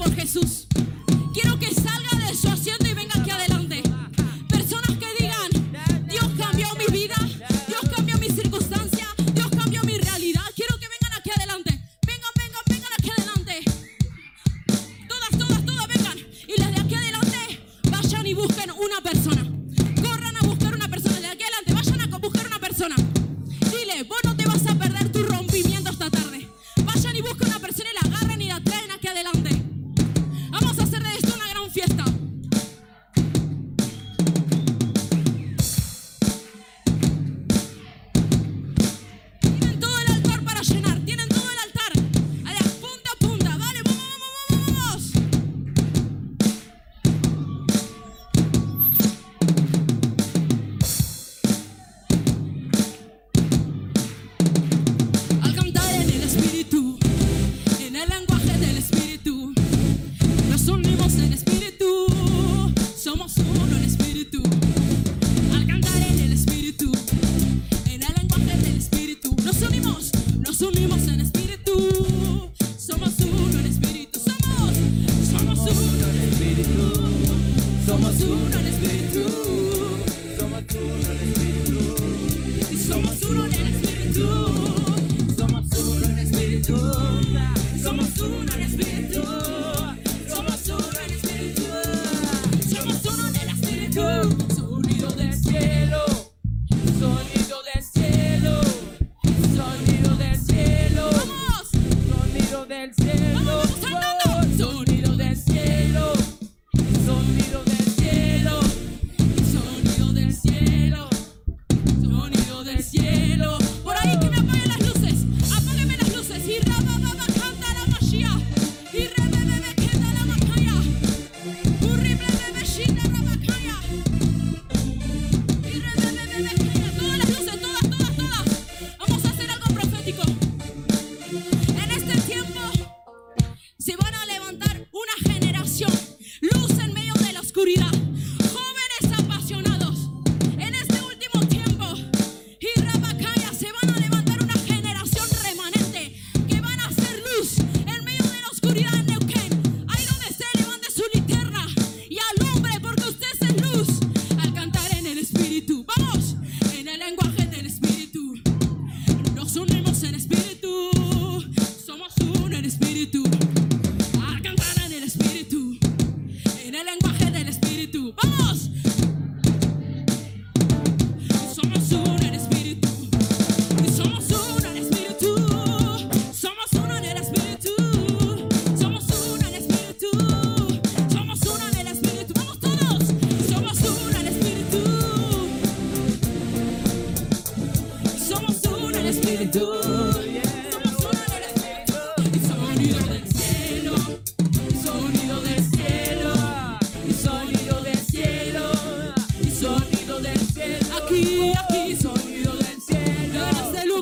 por Jesús. Quiero que salga de su asiento y venga aquí adelante. Personas que digan, Dios cambió mi vida, Dios cambió mi circunstancia, Dios cambió mi realidad. Quiero que vengan aquí adelante. Vengan, vengan, vengan aquí adelante. Todas, todas, todas vengan. Y las de aquí adelante vayan y busquen una persona.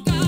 madrugada.